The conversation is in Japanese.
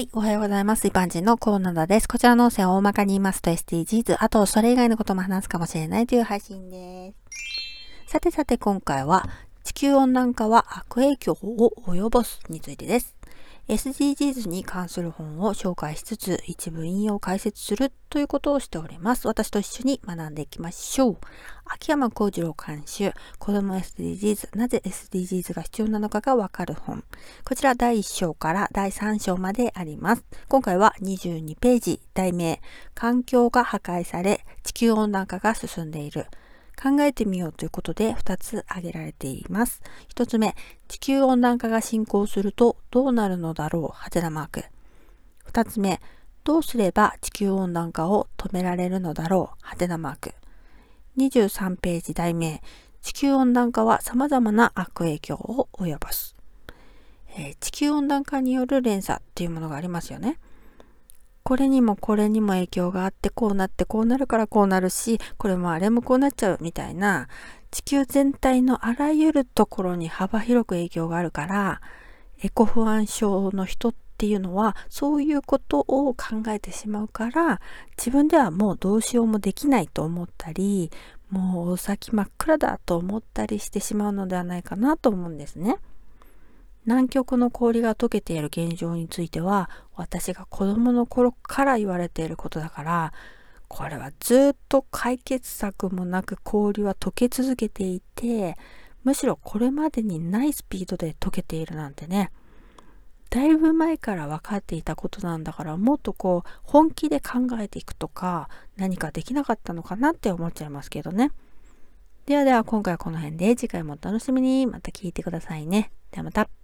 はい、おはようございます。一般人のコーナーです。こちらの音声を大まかに言いますと SDGs、あとそれ以外のことも話すかもしれないという配信です。さてさて今回は地球温暖化は悪影響を及ぼすについてです。SDGs に関する本を紹介しつつ、一部引用解説するということをしております。私と一緒に学んでいきましょう。秋山幸次郎監修、子供 SDGs、なぜ SDGs が必要なのかがわかる本。こちら第1章から第3章まであります。今回は22ページ、題名、環境が破壊され、地球温暖化が進んでいる。考えてみようということで2つ挙げられています。1つ目、地球温暖化が進行するとどうなるのだろうはてなマーク。2つ目、どうすれば地球温暖化を止められるのだろうはてなマーク。23ページ題名、地球温暖化は様々な悪影響を及ぼす。えー、地球温暖化による連鎖っていうものがありますよね。これにもこれにも影響があってこうなってこうなるからこうなるしこれもあれもこうなっちゃうみたいな地球全体のあらゆるところに幅広く影響があるからエコ不安症の人っていうのはそういうことを考えてしまうから自分ではもうどうしようもできないと思ったりもうお先真っ暗だと思ったりしてしまうのではないかなと思うんですね。南極の氷が溶けている現状については私が子供の頃から言われていることだからこれはずっと解決策もなく氷は溶け続けていてむしろこれまでにないスピードで溶けているなんてね。だいぶ前から分かっていたことなんだからもっとこう本気で考えていくとか何かできなかったのかなって思っちゃいますけどね。ではでは今回はこの辺で次回もお楽しみに。また聞いてくださいね。ではまた。